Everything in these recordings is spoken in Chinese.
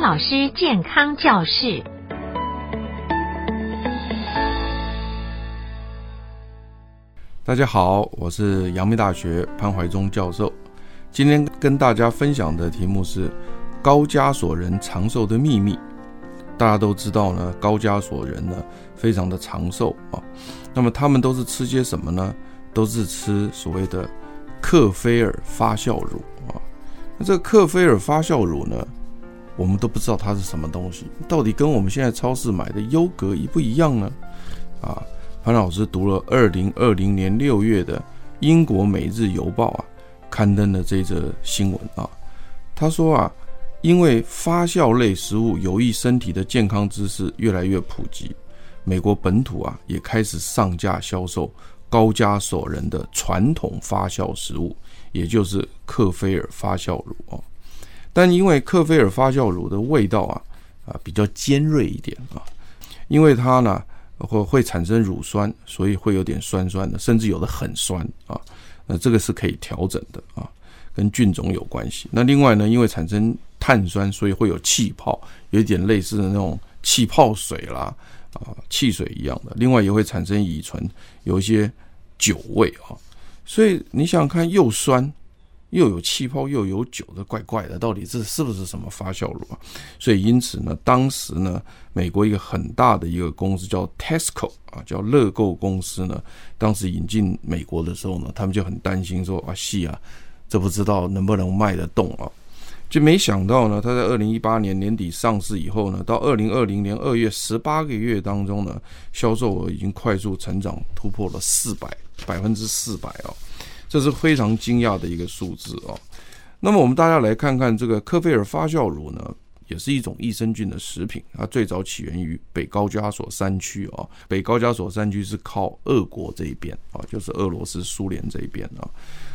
老师健康教室。大家好，我是阳明大学潘怀忠教授。今天跟大家分享的题目是高加索人长寿的秘密。大家都知道呢，高加索人呢非常的长寿啊。那么他们都是吃些什么呢？都是吃所谓的克菲尔发酵乳啊。那这个克菲尔发酵乳呢，我们都不知道它是什么东西，到底跟我们现在超市买的优格一不一样呢？啊，潘老师读了二零二零年六月的英国《每日邮报》啊刊登的这则新闻啊，他说啊，因为发酵类食物有益身体的健康知识越来越普及，美国本土啊也开始上架销售高加索人的传统发酵食物，也就是克菲尔发酵乳啊。但因为克菲尔发酵乳的味道啊啊比较尖锐一点啊，因为它呢会会产生乳酸，所以会有点酸酸的，甚至有的很酸啊。那这个是可以调整的啊，跟菌种有关系。那另外呢，因为产生碳酸，所以会有气泡，有一点类似的那种气泡水啦啊，汽水一样的。另外也会产生乙醇，有一些酒味啊。所以你想想看，又酸。又有气泡又有酒的，怪怪的，到底这是不是什么发酵乳啊？所以因此呢，当时呢，美国一个很大的一个公司叫 Tesco 啊，叫乐购公司呢，当时引进美国的时候呢，他们就很担心说啊，系啊，这不知道能不能卖得动啊？就没想到呢，他在二零一八年年底上市以后呢，到二零二零年二月十八个月当中呢，销售额已经快速成长，突破了四百百分之四百哦。这是非常惊讶的一个数字啊。那么我们大家来看看这个科菲尔发酵乳呢，也是一种益生菌的食品。它最早起源于北高加索山区啊，北高加索山区是靠俄国这一边啊，就是俄罗斯、苏联这一边啊。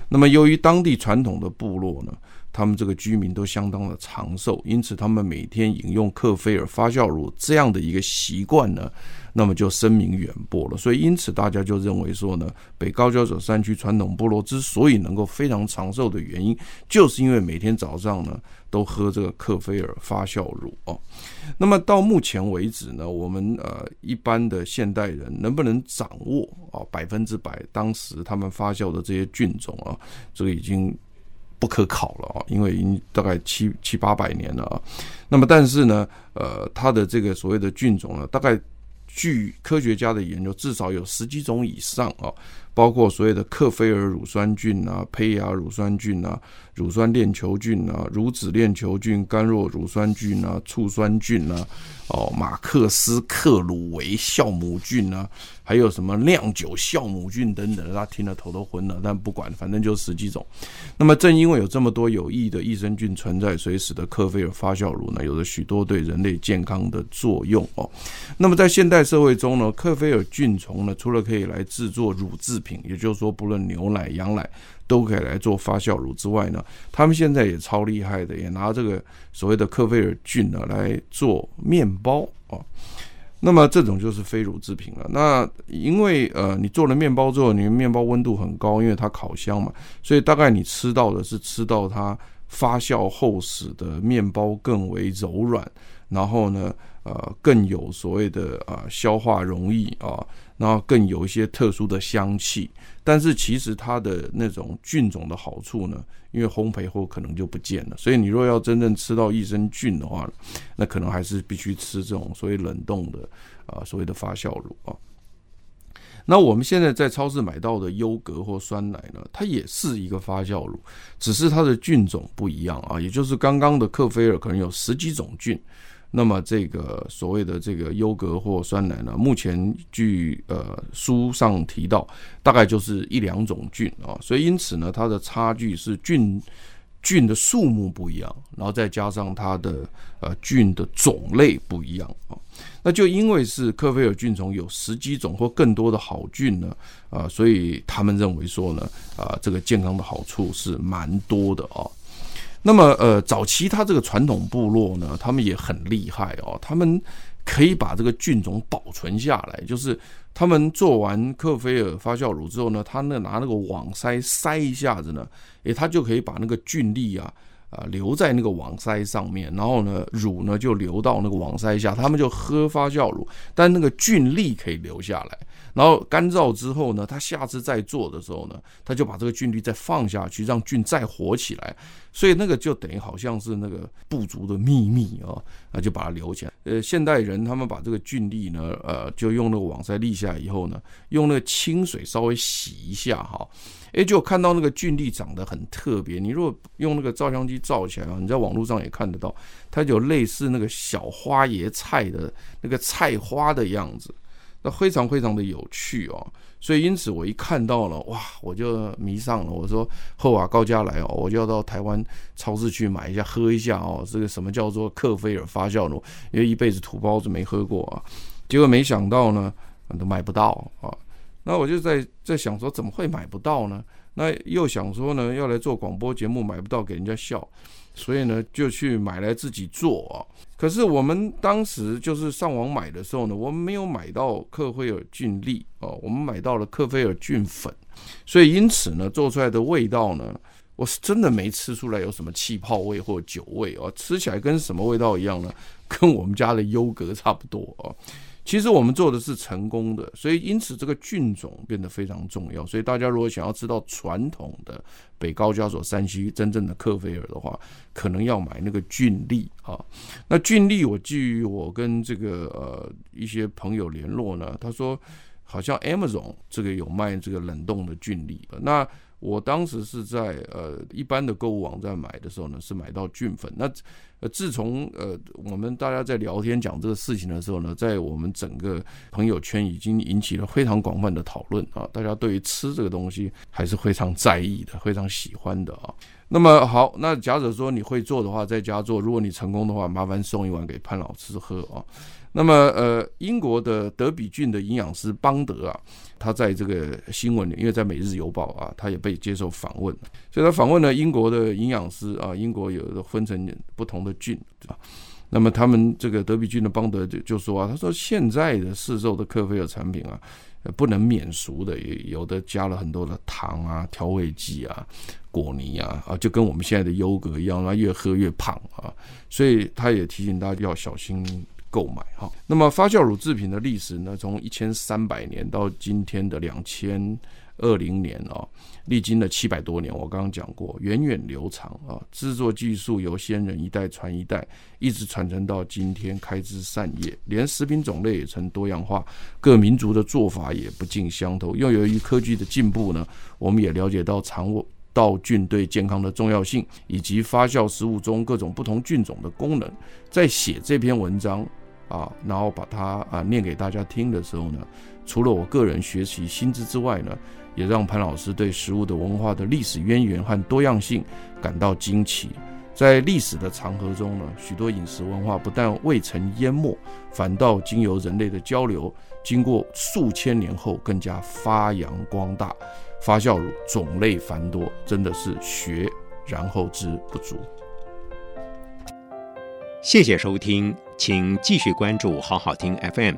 那么由于当地传统的部落呢，他们这个居民都相当的长寿，因此他们每天饮用克菲尔发酵乳这样的一个习惯呢，那么就声名远播了。所以因此大家就认为说呢，北高加索山区传统部落之所以能够非常长寿的原因，就是因为每天早上呢都喝这个克菲尔发酵乳哦。那么到目前为止呢，我们呃一般的现代人能不能掌握啊百分之百当时他们发酵的这些菌种啊，这个已经。不可考了啊，因为已经大概七七八百年了啊。那么，但是呢，呃，它的这个所谓的菌种呢，大概据科学家的研究，至少有十几种以上啊。包括所谓的克菲尔乳酸菌啊、胚芽乳酸菌啊、乳酸链球菌啊、乳脂链球菌、甘酪乳酸菌啊、醋酸菌啊、哦马克斯克鲁维酵母菌啊，还有什么酿酒酵母菌等等，大家听了头都昏了。但不管，反正就十几种。那么正因为有这么多有益的益生菌存在，所以使得克菲尔发酵乳呢，有着许多对人类健康的作用哦。那么在现代社会中呢，克菲尔菌虫呢，除了可以来制作乳制品，也就是说，不论牛奶、羊奶都可以来做发酵乳之外呢，他们现在也超厉害的，也拿这个所谓的克菲尔菌呢来做面包啊。那么这种就是非乳制品了。那因为呃，你做了面包之后，你的面包温度很高，因为它烤箱嘛，所以大概你吃到的是吃到它发酵后使得面包更为柔软，然后呢，呃，更有所谓的啊消化容易啊。然后更有一些特殊的香气，但是其实它的那种菌种的好处呢，因为烘焙后可能就不见了。所以你若要真正吃到益生菌的话，那可能还是必须吃这种所谓冷冻的啊，所谓的发酵乳啊。那我们现在在超市买到的优格或酸奶呢，它也是一个发酵乳，只是它的菌种不一样啊，也就是刚刚的克菲尔可能有十几种菌。那么这个所谓的这个优格或酸奶呢，目前据呃书上提到，大概就是一两种菌啊，所以因此呢，它的差距是菌菌的数目不一样，然后再加上它的呃菌的种类不一样啊，那就因为是克菲尔菌丛有十几种或更多的好菌呢啊，所以他们认为说呢啊，这个健康的好处是蛮多的啊。那么，呃，早期他这个传统部落呢，他们也很厉害哦，他们可以把这个菌种保存下来，就是他们做完克菲尔发酵乳之后呢，他那拿那个网筛筛一下子呢，诶，他就可以把那个菌粒啊，啊留在那个网筛上面，然后呢乳呢就流到那个网筛下，他们就喝发酵乳，但那个菌粒可以留下来。然后干燥之后呢，他下次再做的时候呢，他就把这个菌粒再放下去，让菌再活起来。所以那个就等于好像是那个部族的秘密啊，那就把它留起来。呃，现代人他们把这个菌粒呢，呃，就用那个网筛立下以后呢，用那个清水稍微洗一下哈，诶，就看到那个菌粒长得很特别。你如果用那个照相机照起来啊，你在网络上也看得到，它有类似那个小花椰菜的那个菜花的样子。那非常非常的有趣哦，所以因此我一看到了哇，我就迷上了。我说后啊高加来哦，我就要到台湾超市去买一下喝一下哦。这个什么叫做克菲尔发酵乳？因为一辈子土包子没喝过啊。结果没想到呢，都买不到啊。那我就在在想说，怎么会买不到呢？那又想说呢，要来做广播节目，买不到给人家笑。所以呢，就去买来自己做啊。可是我们当时就是上网买的时候呢，我们没有买到克菲尔菌粒哦，我们买到了克菲尔菌粉。所以因此呢，做出来的味道呢，我是真的没吃出来有什么气泡味或酒味哦，吃起来跟什么味道一样呢？跟我们家的优格差不多啊。其实我们做的是成功的，所以因此这个菌种变得非常重要。所以大家如果想要知道传统的北高加索山区真正的克菲尔的话，可能要买那个菌粒啊。那菌粒，我基于我跟这个呃一些朋友联络呢，他说好像 Amazon 这个有卖这个冷冻的菌粒。那我当时是在呃一般的购物网站买的时候呢，是买到菌粉。那呃自从呃我们大家在聊天讲这个事情的时候呢，在我们整个朋友圈已经引起了非常广泛的讨论啊，大家对于吃这个东西还是非常在意的，非常喜欢的啊。那么好，那假者说你会做的话，在家做，如果你成功的话，麻烦送一碗给潘老师喝啊。那么，呃，英国的德比郡的营养师邦德啊，他在这个新闻里，因为在《每日邮报》啊，他也被接受访问，所以他访问了英国的营养师啊。英国有分成不同的郡啊，那么他们这个德比郡的邦德就就说啊，他说现在的市售的克菲尔产品啊，不能免俗的，也有的加了很多的糖啊、调味剂啊、果泥啊，啊，就跟我们现在的优格一样，那越喝越胖啊，所以他也提醒大家要小心。购买哈，那么发酵乳制品的历史呢，从一千三百年到今天的两千二零年啊，历经了七百多年。我刚刚讲过，源远流长啊，制作技术由先人一代传一代，一直传承到今天，开枝散叶，连食品种类也曾多样化，各民族的做法也不尽相同。又由于科技的进步呢，我们也了解到肠道菌对健康的重要性，以及发酵食物中各种不同菌种的功能。在写这篇文章。啊，然后把它啊念给大家听的时候呢，除了我个人学习新知之外呢，也让潘老师对食物的文化的历史渊源和多样性感到惊奇。在历史的长河中呢，许多饮食文化不但未曾淹没，反倒经由人类的交流，经过数千年后更加发扬光大。发酵乳种类繁多，真的是学然后知不足。谢谢收听，请继续关注好好听 FM，